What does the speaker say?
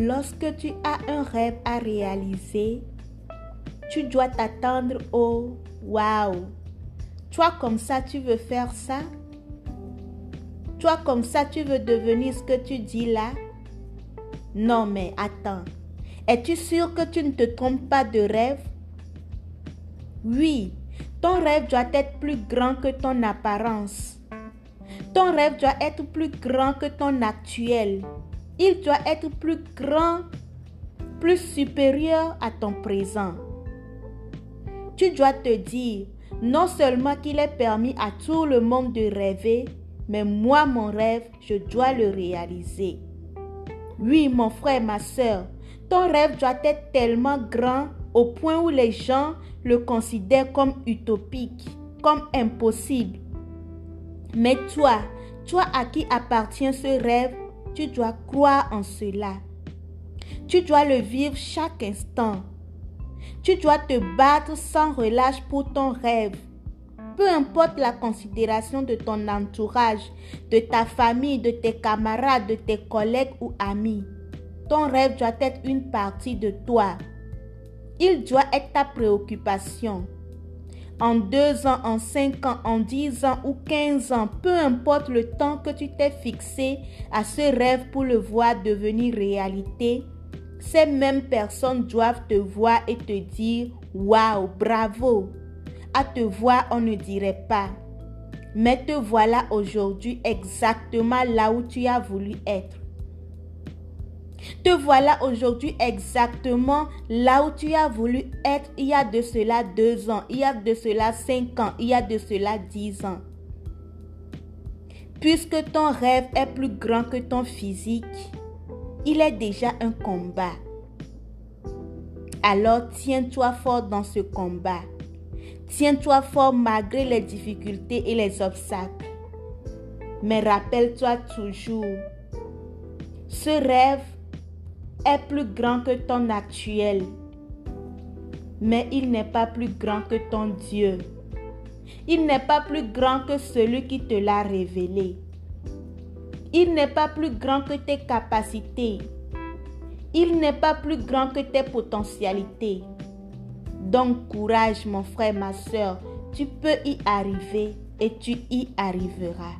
Lorsque tu as un rêve à réaliser, tu dois t'attendre au waouh. Toi comme ça, tu veux faire ça? Toi comme ça, tu veux devenir ce que tu dis là? Non mais attends. Es-tu sûr que tu ne te trompes pas de rêve? Oui, ton rêve doit être plus grand que ton apparence. Ton rêve doit être plus grand que ton actuel. Il doit être plus grand, plus supérieur à ton présent. Tu dois te dire, non seulement qu'il est permis à tout le monde de rêver, mais moi, mon rêve, je dois le réaliser. Oui, mon frère, ma soeur, ton rêve doit être tellement grand au point où les gens le considèrent comme utopique, comme impossible. Mais toi, toi à qui appartient ce rêve, tu dois croire en cela. Tu dois le vivre chaque instant. Tu dois te battre sans relâche pour ton rêve. Peu importe la considération de ton entourage, de ta famille, de tes camarades, de tes collègues ou amis. Ton rêve doit être une partie de toi. Il doit être ta préoccupation. En deux ans, en cinq ans, en dix ans ou quinze ans, peu importe le temps que tu t'es fixé à ce rêve pour le voir devenir réalité, ces mêmes personnes doivent te voir et te dire Waouh, bravo. À te voir, on ne dirait pas. Mais te voilà aujourd'hui exactement là où tu as voulu être. Voilà aujourd'hui exactement là où tu as voulu être il y a de cela deux ans, il y a de cela cinq ans, il y a de cela dix ans. Puisque ton rêve est plus grand que ton physique, il est déjà un combat. Alors tiens-toi fort dans ce combat. Tiens-toi fort malgré les difficultés et les obstacles. Mais rappelle-toi toujours, ce rêve plus grand que ton actuel, mais il n'est pas plus grand que ton Dieu. Il n'est pas plus grand que celui qui te l'a révélé. Il n'est pas plus grand que tes capacités. Il n'est pas plus grand que tes potentialités. Donc courage mon frère, ma soeur, tu peux y arriver et tu y arriveras.